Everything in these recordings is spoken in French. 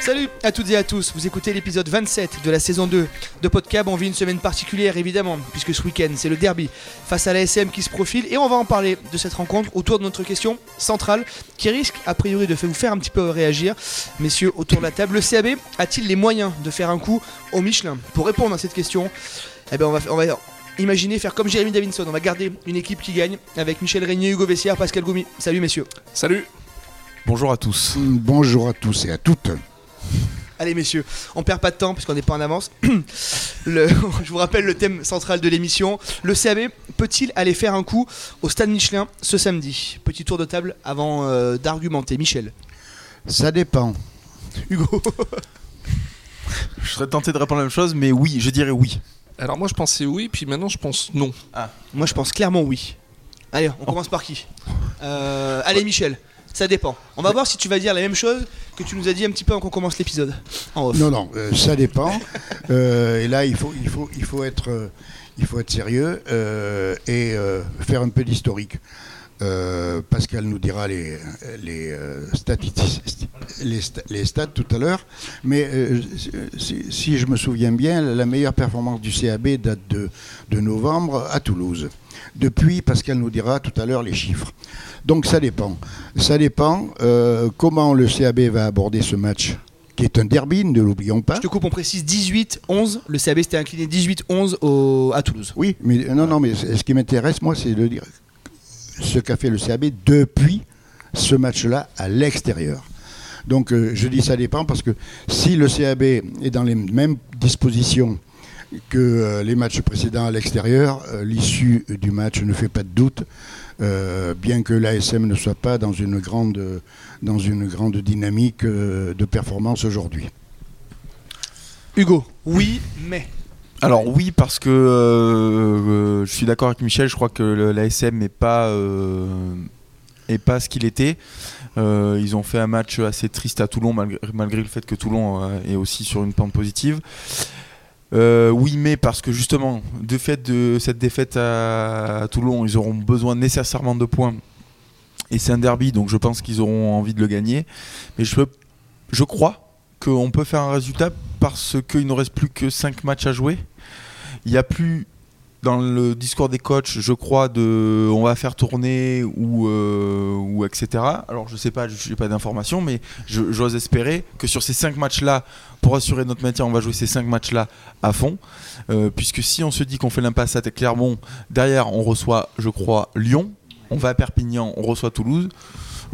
Salut à toutes et à tous, vous écoutez l'épisode 27 de la saison 2 de Podcab. On vit une semaine particulière évidemment, puisque ce week-end c'est le derby face à la SM qui se profile et on va en parler de cette rencontre autour de notre question centrale qui risque a priori de vous faire un petit peu réagir. Messieurs, autour de la table, le CAB a-t-il les moyens de faire un coup au Michelin? Pour répondre à cette question, eh ben on va, on va imaginer faire comme Jérémy Davinson. On va garder une équipe qui gagne avec Michel Régnier, Hugo Vessière, Pascal Goumi. Salut messieurs. Salut. Bonjour à tous. Bonjour à tous et à toutes. Allez messieurs, on perd pas de temps puisqu'on n'est pas en avance. Le- je vous rappelle le thème central de l'émission. Le CAB peut-il aller faire un coup au Stade Michelin ce samedi? Petit tour de table avant euh, d'argumenter. Michel, Ça dépend. Hugo, Je serais tenté de répondre la même chose, mais oui, je dirais oui. Alors moi je pensais oui, puis maintenant je pense non. moi je pense clairement oui. Allez, on commence par qui? Euh, Allez Michel, ça dépend. On va voir si tu vas dire la même chose que tu nous as dit un petit peu avant qu'on commence l'épisode. En off. Non, non, euh, ça dépend. Euh, et là, il faut, il faut, il faut être, euh, il faut être sérieux euh, et euh, faire un peu d'historique. Euh, Pascal nous dira les, les, euh, statistiques- les, les stats tout à l'heure. Mais euh, si, si je me souviens bien, la meilleure performance du CAB date de, de novembre à Toulouse. Depuis, Pascal nous dira tout à l'heure les chiffres. Donc ça dépend. Ça dépend comment le CAB va aborder ce match, qui est un derby, ne l'oublions pas. Je te coupe, on précise 18-11. Le CAB s'était incliné 18-11 au- à Toulouse. Oui, mais non, non, mais ce qui m'intéresse, moi, c'est de dire ce qu'a fait le CAB depuis ce match-là à l'extérieur. Donc, euh, je dis ça dépend parce que si le CAB est dans les mêmes dispositions que euh, les matchs précédents à l'extérieur, euh, l'issue du match ne fait pas de doute, bien que l'ASM ne soit pas dans une grande, dans une grande dynamique de performance aujourd'hui. Hugo, oui, mais. Alors oui, parce que euh, je suis d'accord avec Michel, je crois que l'ASM n'est pas, euh, pas ce qu'il était. Euh, ils ont fait un match assez triste à Toulon, malgré, le fait que Toulon est aussi sur une pente positive. Oui, mais parce que justement, de fait de cette défaite à, Toulon, ils auront besoin nécessairement de points. Et c'est un derby, donc je pense qu'ils auront envie de le gagner. Mais je, je crois qu'on peut faire un résultat parce qu'il ne reste plus que 5 matchs à jouer. Il n'y a plus dans le discours des coachs, je crois, de on va faire tourner ou, euh, etc. Alors je sais pas, je n'ai pas d'informations, mais j'ose espérer que sur ces 5 matchs-là, pour assurer notre maintien, on va jouer ces 5 matchs-là à fond. Euh, puisque si on se dit qu'on fait l'impasse à Clermont, derrière on reçoit, je crois, Lyon, on va à Perpignan, on reçoit Toulouse.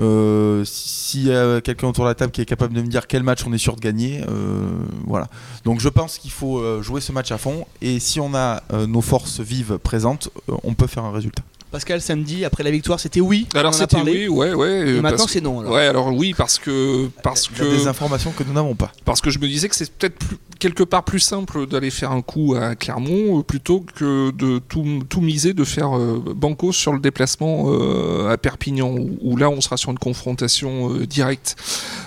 Euh, S'il y a quelqu'un autour de la table qui est capable de me dire quel match on est sûr de gagner, euh, voilà. Donc je pense qu'il faut euh, jouer ce match à fond et si on a nos forces vives présentes, on peut faire un résultat. Pascal, samedi, après la victoire, c'était oui. Alors c'était parlé. oui, ouais, ouais. Et euh, maintenant, parce- c'est non. alors. Ouais, alors oui, parce que parce Il y a des que informations que nous n'avons pas. parce que je me disais que c'est peut-être plus- quelque part plus simple d'aller faire un coup à Clermont euh, plutôt que de tout, tout miser, de faire euh, banco sur le déplacement euh, à Perpignan, où, où là on sera sur une confrontation euh, directe.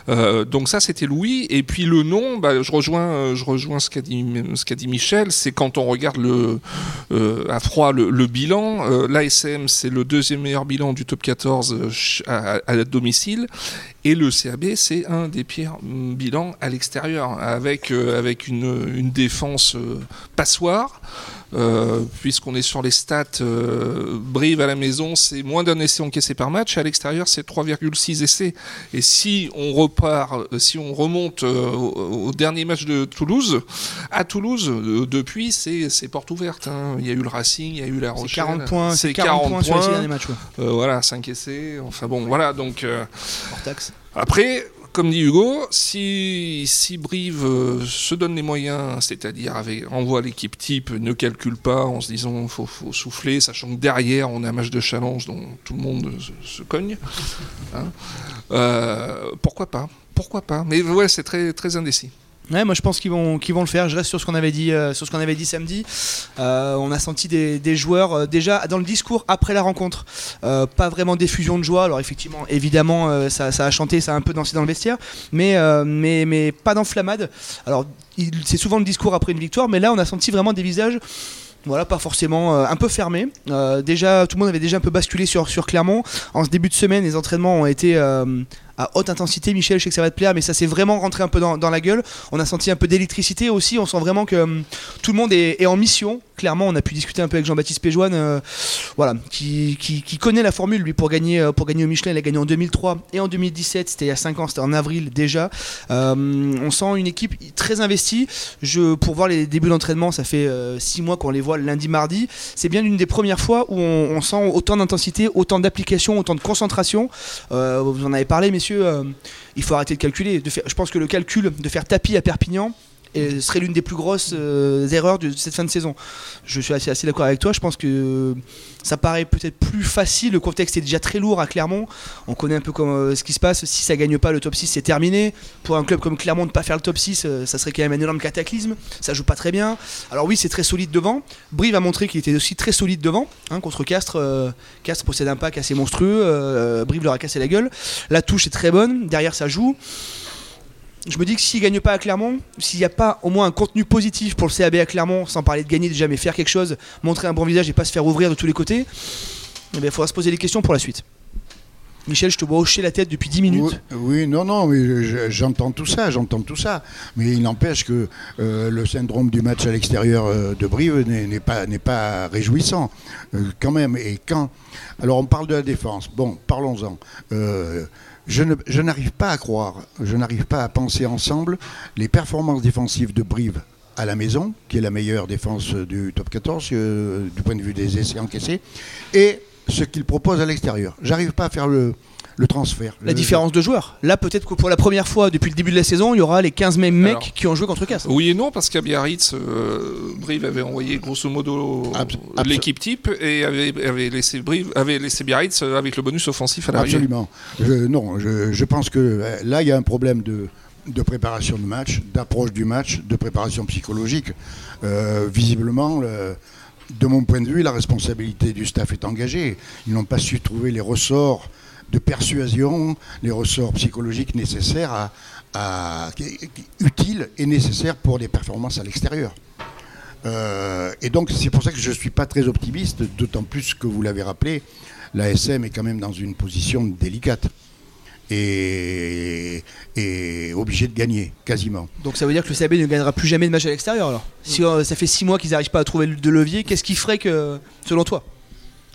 Euh, donc ça c'était Louis, et puis le non, bah, je rejoins, je rejoins ce qu'a dit, ce qu'a dit Michel, c'est quand on regarde le, euh, à froid le, le bilan, euh, c'est le deuxième meilleur bilan du top 14 euh, à, domicile. Et le CAB, c'est un des pires mm, bilans à l'extérieur, avec, euh, une défense euh, passoire. Euh, puisqu'on est sur les stats, euh, Brive à la maison, c'est moins d'un essai encaissé par match. À l'extérieur, c'est 3,6 essais. Et si on repart, euh, si on remonte euh, au, au dernier match de Toulouse, à Toulouse, euh, depuis, c'est c'est porte ouverte. hein. Il y a eu le Racing, il y a eu la C'est Rochelle. 40 points, C'est c'est 40, points sur les six derniers matchs. ouais. voilà, 5 essais. Enfin bon, voilà. Donc Hors taxe. après, comme dit Hugo, si, si Brive euh, se donne les moyens, c'est-à-dire envoie l'équipe type, ne calcule pas en se disant faut, faut souffler, sachant que derrière on a un match de challenge dont tout le monde se, se cogne, hein, euh, pourquoi pas Pourquoi pas Mais ouais, c'est très, très indécis. Ouais, moi je pense qu'ils vont, qu'ils vont le faire. Je reste sur ce qu'on avait dit, euh, sur ce qu'on avait dit samedi. Euh, on a senti des, joueurs euh, déjà dans le discours après la rencontre, pas vraiment d'effusion de joie. Alors effectivement, évidemment, ça, a chanté, ça a un peu dansé dans le vestiaire, mais mais mais pas d'enflammade. Alors c'est souvent le discours après une victoire, mais là on a senti vraiment des visages Voilà, pas forcément un peu fermé. Euh, déjà, tout le monde avait déjà un peu basculé sur, sur Clermont. En ce début de semaine, les entraînements ont été à haute intensité. Michel, je sais que ça va te plaire, mais ça s'est vraiment rentré un peu dans, la gueule. On a senti un peu d'électricité aussi. On sent vraiment que hum, tout le monde est, en mission. Clairement, on a pu discuter un peu avec Jean-Baptiste Péjoine, euh, voilà, qui, connaît la formule lui pour gagner, euh, pour gagner au Michelin. Il a gagné en 2003 et en 2017. C'était il y a 5 ans, c'était en avril déjà. Euh, on sent une équipe très investie. Je, pour voir les débuts d'entraînement, ça fait 6 mois qu'on les voit lundi, mardi. C'est bien l'une des premières fois où on, sent autant d'intensité, autant d'application, autant de concentration. Vous en avez parlé, messieurs. euh, il faut arrêter de calculer. Je pense que le calcul de faire tapis à Perpignan euh, serait l'une des plus grosses euh, erreurs de cette fin de saison. Je suis assez, d'accord avec toi. Je pense que ça paraît peut-être plus facile. Le contexte est déjà très lourd à Clermont. On connaît un peu euh, ce qui se passe. Si ça gagne pas le top 6, c'est terminé. Pour un club comme Clermont, ne pas faire le top 6, euh, ça serait quand même un énorme cataclysme. Ça joue pas très bien. Alors oui, c'est très solide devant. Brive a montré qu'il était aussi très solide devant. hein, contre Castres, euh, Castres possède un pack assez monstrueux. euh, Brive leur a cassé la gueule. La touche est très bonne. Derrière, ça joue. Je me dis que s'il gagne pas à Clermont, s'il n'y a pas au moins un contenu positif pour le CAB à Clermont, sans parler de gagner déjà, mais faire quelque chose, montrer un bon visage et pas se faire ouvrir de tous les côtés, eh bien, il faudra se poser des questions pour la suite. Michel, je te vois hocher la tête depuis 10 minutes. Oui, non, non, mais je- je- j'entends tout ça, j'entends tout ça. Mais il n'empêche que euh, le syndrome du match à l'extérieur euh, de Brive n'est n'est pas, n'est pas réjouissant, euh, quand même. Et quand. Alors, on parle de la défense. Bon, parlons-en. Je n'arrive pas à croire, je n'arrive pas à penser ensemble les performances défensives de Brive à la maison, qui est la meilleure défense du top 14 euh, du point de vue des essais encaissés, et ce qu'il propose à l'extérieur. J'arrive pas à faire le, le transfert. La Le- différence de joueurs. Là, peut-être que pour la première fois depuis le début de la saison, il y aura les 15 mêmes mecs Alors. qui ont joué contre Castres. Oui et non, parce qu'à Biarritz, euh, Brive avait envoyé grosso modo l'équipe type et avait, avait laissé Brive, avait laissé Biarritz euh, avec le bonus offensif à l'arrivée. Absolument. Je, non, je, je pense que euh, là, il y a un problème de, de préparation de match, d'approche du match, de préparation psychologique. Euh, visiblement, le- de mon point de vue, la responsabilité du staff est engagée. Ils n'ont pas su trouver les ressorts de persuasion, les ressorts psychologiques nécessaires utiles et nécessaires pour des performances à l'extérieur. Euh, et donc c'est pour ça que je ne suis pas très optimiste, d'autant plus que vous l'avez rappelé, la SM est quand même dans une position délicate et, obligée de gagner quasiment. Donc ça veut dire que le CAB ne gagnera plus jamais de match à l'extérieur alors? Si euh, ça fait 6 mois qu'ils n'arrivent pas à trouver de levier, qu'est-ce qui ferait que, selon toi?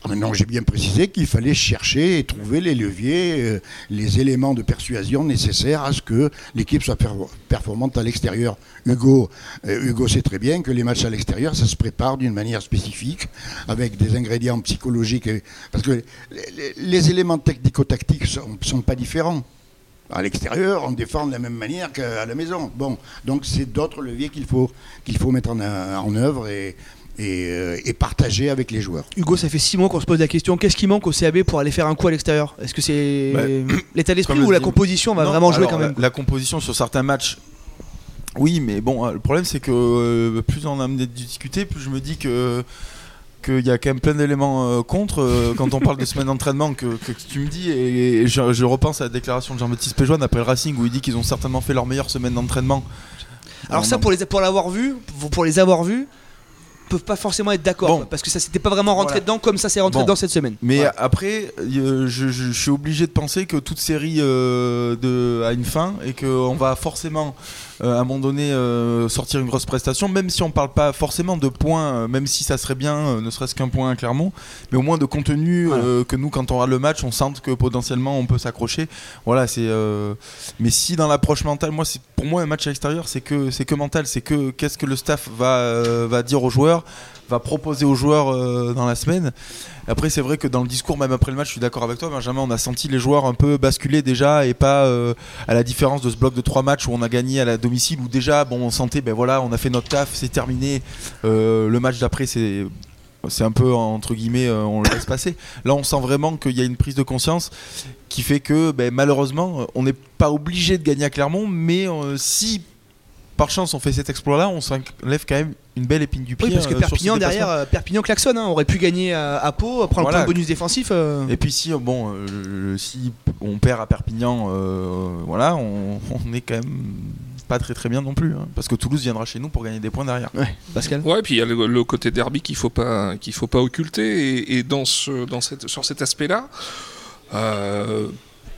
Maintenant, j'ai bien précisé qu'il fallait chercher et trouver les leviers, euh, les éléments de persuasion nécessaires à ce que l'équipe soit per- performante à l'extérieur. Hugo, euh, Hugo sait très bien que les matchs à l'extérieur, ça se prépare d'une manière spécifique, avec des ingrédients psychologiques. parce que les, éléments technico-tactiques ne sont, sont pas différents. À l'extérieur, on défend de la même manière qu'à la maison. Bon, donc c'est d'autres leviers qu'il faut, qu'il faut mettre en, en œuvre et, et, euh, et partager avec les joueurs. Hugo, ça fait 6 mois qu'on se pose la question qu'est-ce qui manque au CAB pour aller faire un coup à l'extérieur? Est-ce que c'est Bah, l'état d'esprit ou la composition va Non, vraiment jouer alors, quand même? La, la composition sur certains matchs, oui, mais bon, euh, le problème c'est que euh, plus on a amené de discuter, plus je me dis que qu'il y a quand même plein d'éléments euh, contre euh, quand on parle de semaine d'entraînement que, que tu me dis et, et je, je repense à la déclaration de Jean-Baptiste Péjoine après le Racing où il dit qu'ils ont certainement fait leur meilleure semaine d'entraînement. Alors ça, pour les pour l'avoir vu, pour les avoir vus, peuvent pas forcément être d'accord Bon. parce que ça s'était pas vraiment rentré Voilà. dedans comme ça s'est rentré Bon. dedans cette semaine. Mais après, euh, je, je- je suis obligé de penser que toute série euh, de, a une fin et qu'on va forcément, euh, à un moment donné, euh, sortir une grosse prestation, même si on parle pas forcément de points, même si ça serait bien, ne serait-ce qu'un point à Clermont, mais au moins de contenu Voilà. que nous, quand on aura le match, on sente que potentiellement on peut s'accrocher. Voilà, c'est. Mais si dans l'approche mentale, moi, c'est pour moi un match à l'extérieur, c'est que c'est que mental, c'est que qu'est-ce que le staff va va dire aux joueurs va proposer aux joueurs euh, dans la semaine. Après, c'est vrai que dans le discours, même après le match, je suis d'accord avec toi, Benjamin, on a senti les joueurs un peu basculer déjà et pas euh, à la différence de ce bloc de trois matchs où on a gagné à la domicile où déjà, bon, on sentait, ben voilà, on a fait notre taf, c'est terminé. Euh, le match d'après, c'est c'est un peu entre guillemets, on le laisse passer. Là, on sent vraiment qu'il y a une prise de conscience qui fait que, ben, malheureusement, on n'est pas obligé de gagner à Clermont, mais si par chance on fait cet exploit-là, on s'enlève quand même une belle épine du pied. Oui, parce que euh, Perpignan derrière, euh, Perpignan klaxonne, hein, aurait pu gagner à, à Pau, prendre Voilà. le point de bonus défensif. euh. Et puis si euh, bon, euh, si on perd à Perpignan, euh, voilà, on, on est quand même pas très très bien non plus, hein, parce que Toulouse viendra chez nous pour gagner des points derrière. Ouais, Pascal. Ouais, puis il y a le, le côté derby qu'il faut pas qu'il faut pas occulter et, et dans ce dans cette sur cet aspect-là, euh,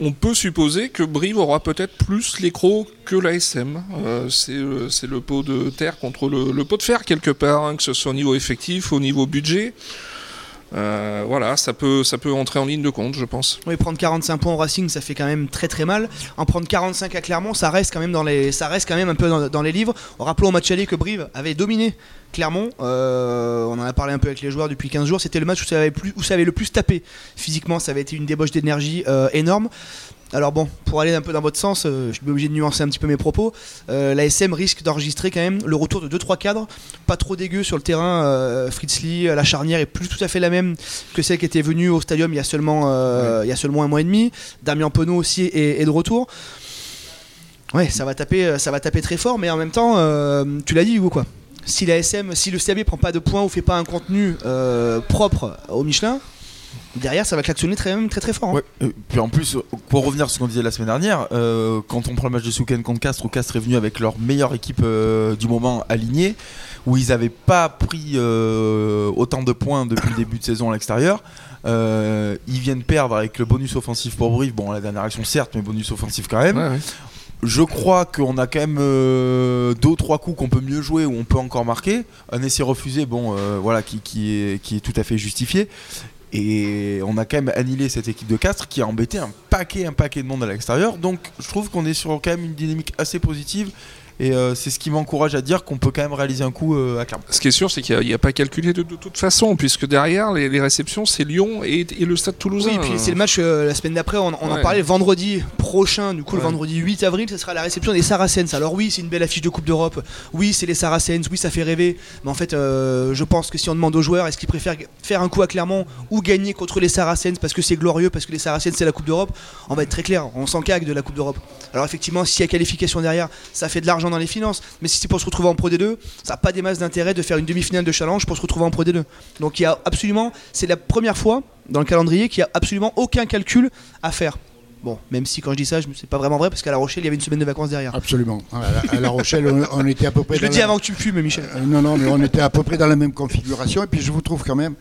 on peut supposer que Brive aura peut-être plus l'écro que l'ASM. Euh, c'est euh, c'est le pot de terre contre le, pot de fer quelque part, hein, que ce soit au niveau effectif, au niveau budget. Euh, voilà, ça peut ça peut entrer en ligne de compte, je pense. Oui, prendre 45 points au Racing, ça fait quand même très très mal. En prendre 45 à Clermont, ça reste quand même dans les, ça reste quand même un peu dans, les livres. Rappelons au match aller que Brive avait dominé Clermont. Euh, on en a parlé un peu avec les joueurs depuis 15 jours. C'était le match où ça avait, où ça avait le plus tapé. Physiquement, ça avait été une débauche d'énergie euh, énorme. Alors bon, pour aller un peu dans votre sens, euh, je suis obligé de nuancer un petit peu mes propos. Euh, la SM risque d'enregistrer quand même le retour de 2-3 cadres, pas trop dégueux sur le terrain. Euh, Fritz Lee, la charnière est plus tout à fait la même que celle qui était venue au stadium il y a seulement, euh, il y a seulement un mois et demi. Damien Penaud aussi est, est de retour. Ouais, ça va taper, euh, ça va taper très fort, mais en même temps, euh, tu l'as dit Hugo quoi. Si la SM, si le CAB prend pas de points ou fait pas un contenu euh, propre au Michelin, derrière ça va klaxonner très très très fort. hein. Ouais, euh, puis en plus, pour revenir sur ce qu'on disait la semaine dernière, euh, quand on prend le match de week-end contre Castres, où Castres est venu avec leur meilleure équipe euh, du moment alignée, où ils n'avaient pas pris euh, autant de points depuis le début de saison à l'extérieur. euh, ils viennent perdre avec le bonus offensif pour Brive. Bon, la dernière action certes, mais bonus offensif quand même. Ouais, ouais. Je crois qu'on a quand même euh, deux ou trois coups qu'on peut mieux jouer où on peut encore marquer. Un essai refusé, bon, euh, voilà, qui, qui est, qui est tout à fait justifié. Et on a quand même annihilé cette équipe de Castres qui a embêté un paquet, un paquet de monde à l'extérieur. Donc je trouve qu'on est sur quand même une dynamique assez positive. Et euh, c'est ce qui m'encourage à dire qu'on peut quand même réaliser un coup euh, à Clermont. Ce qui est sûr, c'est qu'il n'y a, pas calculé de, de toute façon, puisque derrière, les, les réceptions, c'est Lyon et, et le Stade Toulousain. Oui, et puis c'est le match euh, la semaine d'après, on, on en parlait vendredi prochain, du coup le vendredi 8 avril, ce sera la réception des Saracens. Alors oui, c'est une belle affiche de Coupe d'Europe, oui, c'est les Saracens, oui, ça fait rêver, mais en fait, euh, je pense que si on demande aux joueurs, est-ce qu'ils préfèrent faire un coup à Clermont ou gagner contre les Saracens parce que c'est glorieux, parce que les Saracens c'est la Coupe d'Europe, on va être très clair, on s'en cague de la Coupe d'Europe. Alors effectivement, s'il y a qualification derrière, ça fait de l'argent dans les finances, mais si c'est pour se retrouver en Pro D2, ça n'a pas des masses d'intérêt de faire une demi-finale de challenge pour se retrouver en Pro D2. Donc il y a absolument, c'est la première fois dans le calendrier qu'il n'y a absolument aucun calcul à faire. Bon, même si quand je dis ça, je- c'est pas vraiment vrai parce qu'à La Rochelle, il y avait une semaine de vacances derrière. Absolument. À la, à La Rochelle, on, on était à peu près. Je le dis la- avant que tu me fumes, Michel. Euh, non, non, mais on était à peu près dans la même configuration. Et puis je vous trouve quand même,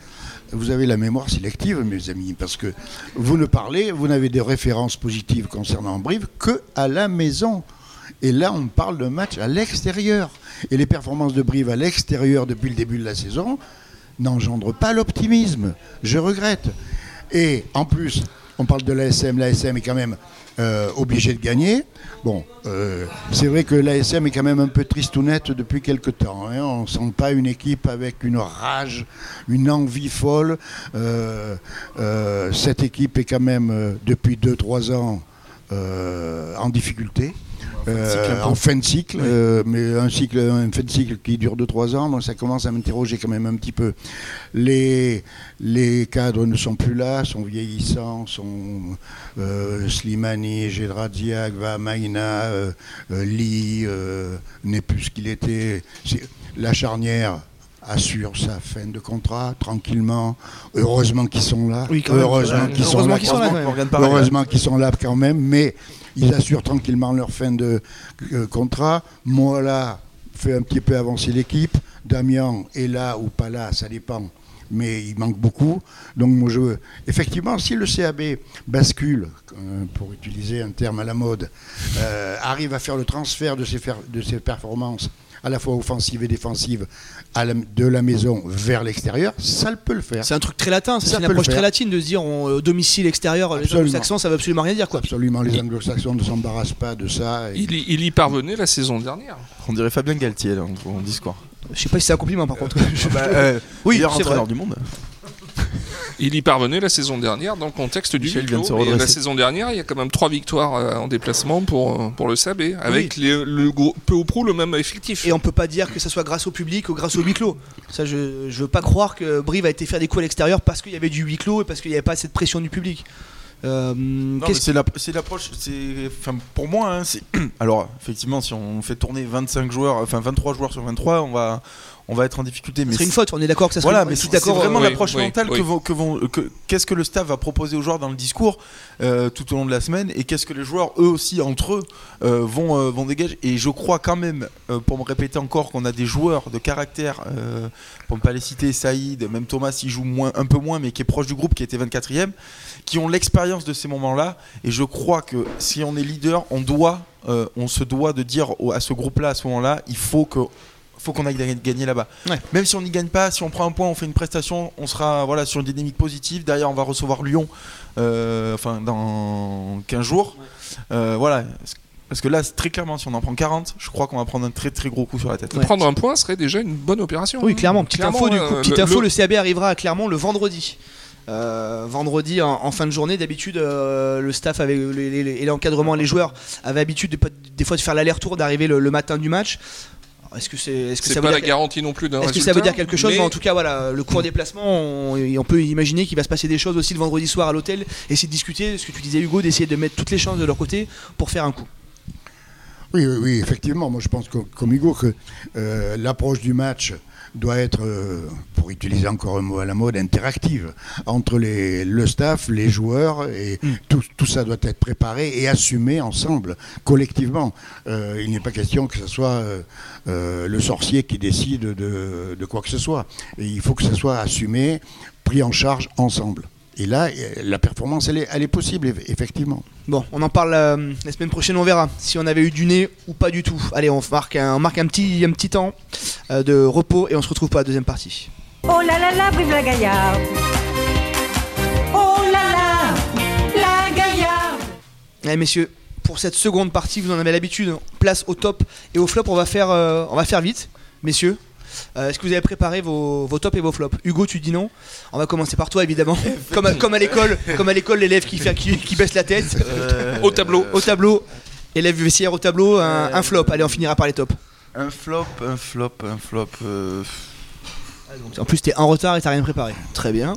vous avez la mémoire sélective, mes amis, parce que vous ne parlez, vous n'avez des références positives concernant Brive que à la maison. Et là, on parle d'un match à l'extérieur. Et les performances de Brive à l'extérieur depuis le début de la saison n'engendrent pas l'optimisme. Je regrette. Et en plus, on parle de l'ASM. L'ASM est quand même euh, obligé de gagner. Bon, euh, c'est vrai que l'ASM est quand même un peu tristounette depuis quelque temps. hein. On ne sent pas une équipe avec une rage, une envie folle. Euh, euh, cette équipe est quand même, depuis 2-3 ans, en difficulté. Euh, en fin de cycle, euh, mais un cycle, un fin de cycle qui dure 2-3 ans, donc ça commence à m'interroger quand même un petit peu. Les, les cadres ne sont plus là, sont vieillissants, sont euh, Slimani, Gedradiak, Vamaina, euh, Lee n'est plus ce qu'il était. La charnière assure sa fin de contrat tranquillement. Heureusement qu'ils sont là. Oui, heureusement qu'ils sont sont là, Heureusement qu'ils sont là quand même, mais ils assurent tranquillement leur fin de euh, contrat. Mola fait un petit peu avancer l'équipe. Damien est là ou pas là, ça dépend. Mais il manque beaucoup. Donc, moi, je... effectivement, si le CAB bascule, euh, pour utiliser un terme à la mode, euh, arrive à faire le transfert de ses performances, à la fois offensives et à la- de la maison vers l'extérieur, ça le peut le faire. C'est un truc très latin, Ça c'est une approche très latine de se dire on, euh, domicile extérieur, les Absolument. anglo-saxons, ça veut absolument rien dire quoi. Absolument, les anglo-saxons ne s'embarrassent pas de ça. et- Il, y- il y parvenait la saison dernière. On dirait Fabien Galtier là, en, en discours. Je sais pas si c'est un compliment par contre. Bah, euh, oui, c'est vrai. entraîneur du monde. Il y parvenait la saison dernière dans le contexte du Michel huis vient de se clos. Et la saison dernière, il y a quand même trois victoires euh, en déplacement pour, euh, pour le SAB, avec les- le gros- peu ou prou le même effectif. Et on peut pas dire que ça soit grâce au public ou grâce au huis clos. Ça, je, je veux pas croire que Brive a été faire des coups à l'extérieur parce qu'il y avait du huis clos et parce qu'il n'y avait pas cette pression du public. Euh, Non, qu'est-ce mais c'est la- c'est l'approche. c'est- Enfin, pour moi, hein, c'est. Alors, effectivement, si on fait tourner 25 joueurs, enfin 23 joueurs sur 23, on va, on va être en difficulté. Mais serait une c'est- faute, on est d'accord que ça serait Voilà, mais c'est c'est d'accord. vraiment euh, l'approche oui, mentale oui. que vont, que vont, que- qu'est-ce que le staff va proposer aux joueurs dans le discours euh, tout au long de la semaine et qu'est-ce que les joueurs eux aussi entre eux euh, vont, euh, vont dégager. Et je crois quand même, pour me répéter encore, qu'on a des joueurs de caractère, pour ne pas les citer, Saïd, même Thomas, il joue moins, un peu moins, mais qui est proche du groupe, qui était 24e, qui ont l'expérience de ces moments-là. Et je crois que si on est leader, on doit, on se doit de dire à ce groupe-là, à ce moment-là, il faut que faut qu'on aille gagner- là-bas. Ouais. Même si on n'y gagne pas, si on prend un point, on fait une prestation, on sera voilà sur une dynamique positive. Derrière, on va recevoir Lyon, euh, enfin dans 15 jours. Euh, voilà. Parce que là, très clairement, si on en prend 40, je crois qu'on va prendre un très très gros coup sur la tête. Ouais. Prendre un point serait déjà une bonne opération. Oui, hein. clairement. Petite info, du coup. euh, Petite le- info, le- le CAB arrivera à Clermont le vendredi. Euh, vendredi en, en fin de journée, d'habitude, euh, le staff avait, les- les- et l'encadrement, les joueurs avaient l'habitude de, des fois de faire l'aller-retour, d'arriver le, le matin du match. Est-ce que c'est, est-ce que C'est ça pas veut la dire, garantie non plus d'un est-ce que ça veut dire quelque chose mais Mais en tout cas, voilà, le court déplacement, on, on peut imaginer qu'il va se passer des choses aussi le vendredi soir à l'hôtel. Essayer de discuter, ce que tu disais Hugo, d'essayer de mettre toutes les chances de leur côté pour faire un coup. Oui, oui, oui, effectivement. Moi, je pense que, comme Hugo que euh, l'approche du match doit être, euh, pour utiliser encore un mot à la mode, interactive entre les, le staff, les joueurs, et Mm. tout, tout ça doit être préparé et assumé ensemble, collectivement. Euh, il n'est pas question que ce soit euh, euh, le sorcier qui décide de, de quoi que ce soit. Et il faut que ce soit assumé, pris en charge ensemble. Et là, euh, la performance, elle est, elle est possible, eff- effectivement. Bon, on en parle euh, la semaine prochaine, on verra si on avait eu du nez ou pas du tout. Allez, on marque un, on marque un, petit, un petit temps euh, de repos et on se retrouve pour la deuxième partie. Oh là là là, vive la gaillarde Oh là là, la gaillarde Allez, messieurs, pour cette seconde partie, vous en avez l'habitude, hein. place au top et au flop, on va faire, euh, on va faire vite, messieurs. Euh, Est-ce que vous avez préparé vos, vos tops et vos flops? Hugo, tu dis non. On va commencer par toi, évidemment. comme, à, comme à l'école, comme à l'école, l'élève qui, fait- qui, qui baisse la tête. Euh, Au tableau. Au tableau, élève vestiaire au tableau, un, Euh, un flop. Allez, on finira par les tops. Un flop, un flop, un flop. euh, En plus, t'es en retard et t'as rien préparé. Très bien.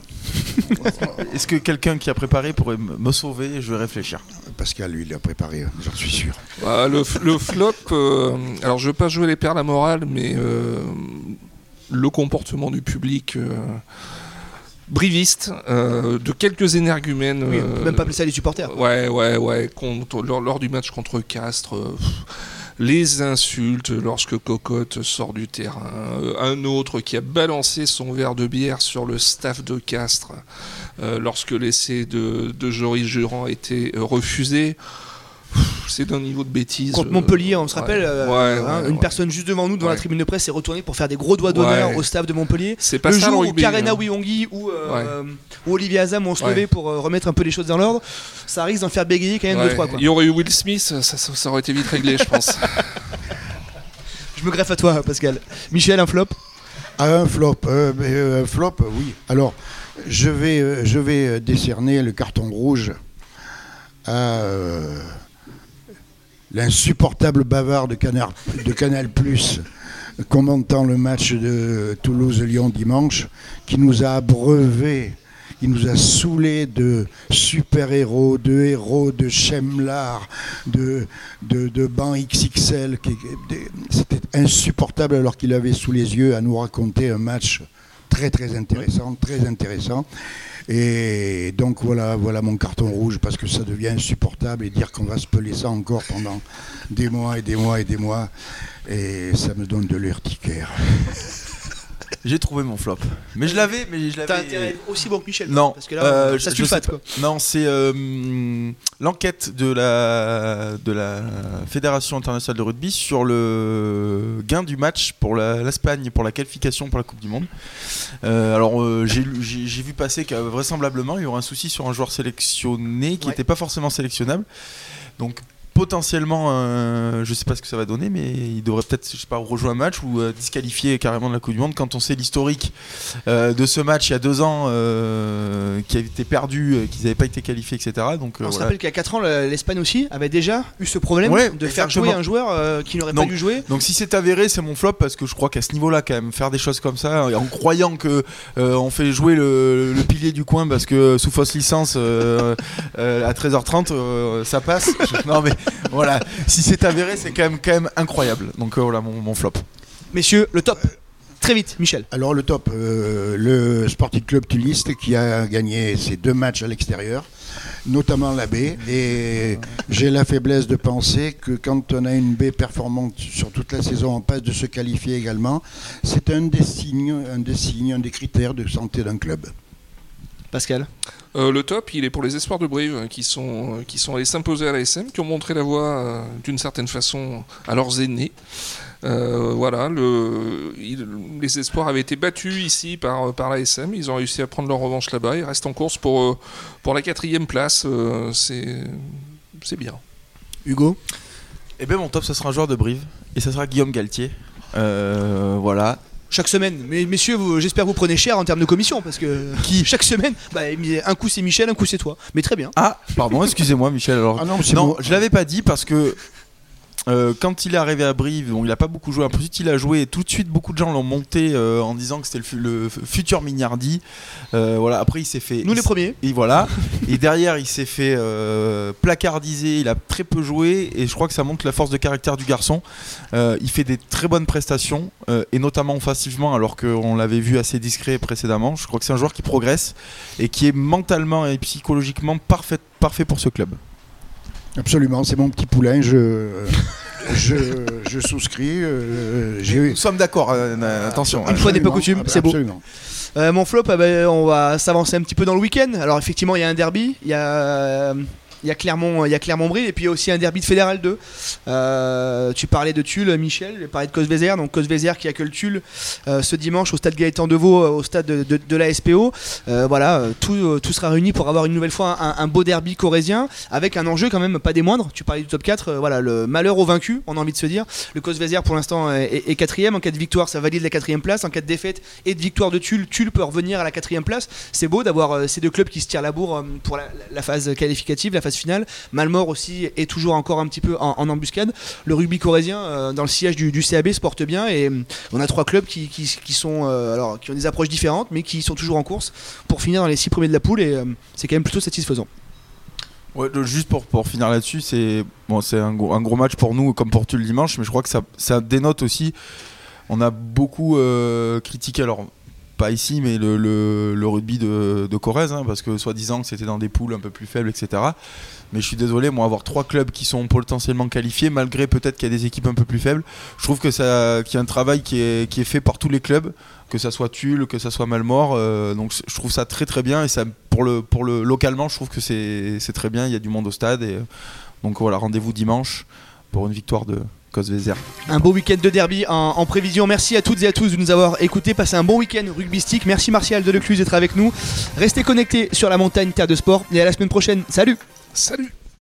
Est-ce que quelqu'un qui a préparé pourrait me me sauver? Je vais réfléchir. Pascal, lui, il l'a préparé, j'en suis sûr. Bah, le, le flop, euh, alors je veux pas jouer les perles à morale, mais euh, le comportement du public euh, briviste, euh, de quelques énergumènes. Oui, on peut même pas appeler ça les supporters. Ouais, ouais, ouais. contre- lors, lors du match contre Castres, euh, pff, les insultes lorsque Cocotte sort du terrain. euh, un autre qui a balancé son verre de bière sur le staff de Castres euh, lorsque l'essai de, de Joris Jurand été euh, refusé. C'est d'un niveau de bêtise. Contre euh, Montpellier, on se ouais. rappelle, euh, Ouais, hein, ouais, une ouais. personne juste devant nous, devant la tribune de presse, s'est retournée pour faire des gros doigts d'honneur Ouais. au staff de Montpellier. C'est pas le ça jour le où Karena hein. Wiongi ou, euh, ou Olivier Azam ont se Ouais. levé pour euh, remettre un peu les choses dans l'ordre, ça risque d'en faire bégayer quand même Ouais. deux trois. Quoi. Il y aurait eu Will Smith, ça, ça- ça aurait été vite réglé, je pense. Je me greffe à toi, Pascal. Michel, un flop? Ah, un flop, euh, euh, un flop, oui. Alors, je vais, euh, je vais décerner le carton rouge à euh, l'insupportable bavard de Canal, Plus commentant le match de Toulouse-Lyon dimanche, qui nous a abreuvé, qui nous a saoulés de super-héros, de héros, de chemlar, de, de, de bancs XXL. C'était insupportable alors qu'il avait sous les yeux à nous raconter un match très très intéressant, très intéressant. Et donc voilà, voilà mon carton rouge parce que ça devient insupportable et dire qu'on va se peler ça encore pendant des mois et des mois et des mois. Et ça me donne de l'urticaire. J'ai trouvé mon flop. Mais je l'avais, mais je l'avais. T'as intérêt aussi bon que Michel Non, parce que là, euh, ça sulfate quoi. Non, c'est euh, l'enquête de la, de la Fédération internationale de rugby sur le gain du match pour la- l'Espagne pour la qualification pour la Coupe du Monde. Euh, alors, j'ai vu passer que vraisemblablement il y aurait un souci sur un joueur sélectionné qui Ouais. n'était pas forcément sélectionnable. Donc, potentiellement, euh, je sais pas ce que ça va donner, mais il devrait peut-être, je sais pas, rejouer un match ou euh, disqualifier carrément de la Coupe du Monde quand on sait l'historique euh, de ce match il y a deux ans euh, qui a été perdu, qu'ils n'avaient pas été qualifiés, etc. Donc On se rappelle qu'il y a 4 ans, le- l'Espagne aussi avait déjà eu ce problème Ouais, de faire exactement. jouer un joueur qui n'aurait pas dû jouer. Donc si c'est avéré, c'est mon flop parce que je crois qu'à ce niveau-là, quand même, faire des choses comme ça, en croyant que on fait jouer le, le pilier du coin parce que sous fausse licence à 13h30, euh, ça passe. non mais voilà, si c'est avéré, c'est quand même quand même incroyable. Donc euh, voilà mon, mon flop. Messieurs, le top. Très vite, Michel. Alors le top, euh, le Sporting Club Tuliste qui a gagné ses deux matchs à l'extérieur, notamment la baie. Et j'ai la faiblesse de penser que quand on a une baie performante sur toute la saison, on passe de se qualifier également. C'est un des signes, un des signes, un des critères de santé d'un club. Pascal. Euh, le top, il est pour les espoirs de Brive euh, qui sont, euh, qui sont allés s'imposer à la SM, qui ont montré la voie euh, d'une certaine façon à leurs aînés. Euh, voilà, le, il- les espoirs avaient été battus ici par, par la SM. Ils ont réussi à prendre leur revanche là-bas. Ils restent en course pour, pour la quatrième place. Euh, c'est c'est bien. Hugo. Et bien mon top, ça sera un joueur de Brive et ça sera Guillaume Galtier. Euh, voilà. Chaque semaine. Mais messieurs, vous- j'espère que vous prenez cher en termes de commission parce que Qui chaque semaine, bah, un coup c'est Michel, un coup c'est toi. Mais très bien. Ah, pardon, excusez-moi Michel. Alors Ah non, Non, bon. je l'avais pas dit parce que euh, quand il est arrivé à Brive, bon, il a pas beaucoup joué. Ensuite, il a joué et tout de suite, beaucoup de gens l'ont monté euh, en disant que c'était le, futur Mignardi. Euh, voilà. Après, il s'est fait. Nous les premiers. Et voilà. et derrière, il s'est fait placardiser. Il a très peu joué et je crois que ça montre la force de caractère du garçon. Il fait des très bonnes prestations et notamment offensivement, alors qu'on l'avait vu assez discret précédemment. Je crois que c'est un joueur qui progresse et qui est mentalement et psychologiquement parfait, parfait pour ce club. Absolument, c'est mon petit poulain. Je, je, je souscris. euh, j'ai Nous sommes d'accord, euh, euh, attention. Une fois n'est pas coutume, ah bah, c'est beau. Absolument. Euh, mon flop, ah ben, on va s'avancer un petit peu dans le week-end. Alors effectivement, il y a un derby, il y a, euh, il y a Clermont, il y a Clermont-Brie, et puis il y a aussi un derby de Fédéral 2. Euh, tu parlais de Tulle, Michel, je parlais de Cosvezer, donc Cosvezer qui accueille Tulle euh, ce dimanche au stade Gaëtan Deveau, euh, au stade de, la SPO. Voilà, tout, tout sera réuni pour avoir une nouvelle fois un, beau derby corésien, avec un enjeu quand même pas des moindres. Tu parlais du top 4, euh, voilà, le malheur au vaincu, on a envie de se dire. Le Cosvezer pour l'instant est, quatrième, en cas de victoire ça valide la quatrième place, en cas de défaite et de victoire de Tulle, Tulle peut revenir à la quatrième place. C'est beau d'avoir ces deux clubs qui se tirent la bourre pour la, la phase qualificative, la phase finale. Malmort aussi est toujours encore un petit peu en, embuscade. Le rugby corésien euh, dans le sillage du, du CAB se porte bien et euh, on a trois clubs qui, sont euh, alors qui ont des approches différentes mais qui sont toujours en course pour finir dans les six premiers de la poule et euh, c'est quand même plutôt satisfaisant. Juste pour, finir là-dessus, c'est bon, un gros, match pour nous, comme pour tu le dimanche, mais je crois que ça, ça dénote aussi. On a beaucoup euh, critiqué, alors pas ici, mais le, rugby de, Corrèze, hein, parce que soi-disant que c'était dans des poules un peu plus faibles, etc. Mais je suis désolé, moi, avoir trois clubs qui sont potentiellement qualifiés, malgré peut-être qu'il y a des équipes un peu plus faibles, je trouve que ça, qu'il y a un travail qui est, qui est fait par tous les clubs, que ça soit Tulle, que ça soit Malmort. euh, donc je trouve ça très très bien et ça, pour le, pour le localement, je trouve que c'est, c'est très bien. Il y a du monde au stade et euh, donc voilà, rendez-vous dimanche pour une victoire de Cosvezer. Un beau week-end de derby en, en prévision. Merci à toutes et à tous de nous avoir écoutés. Passez un bon week-end rugbystique. Merci Martial de Lecluse d'être avec nous. Restez connectés sur la montagne Terre de Sport et à la semaine prochaine. Salut Salut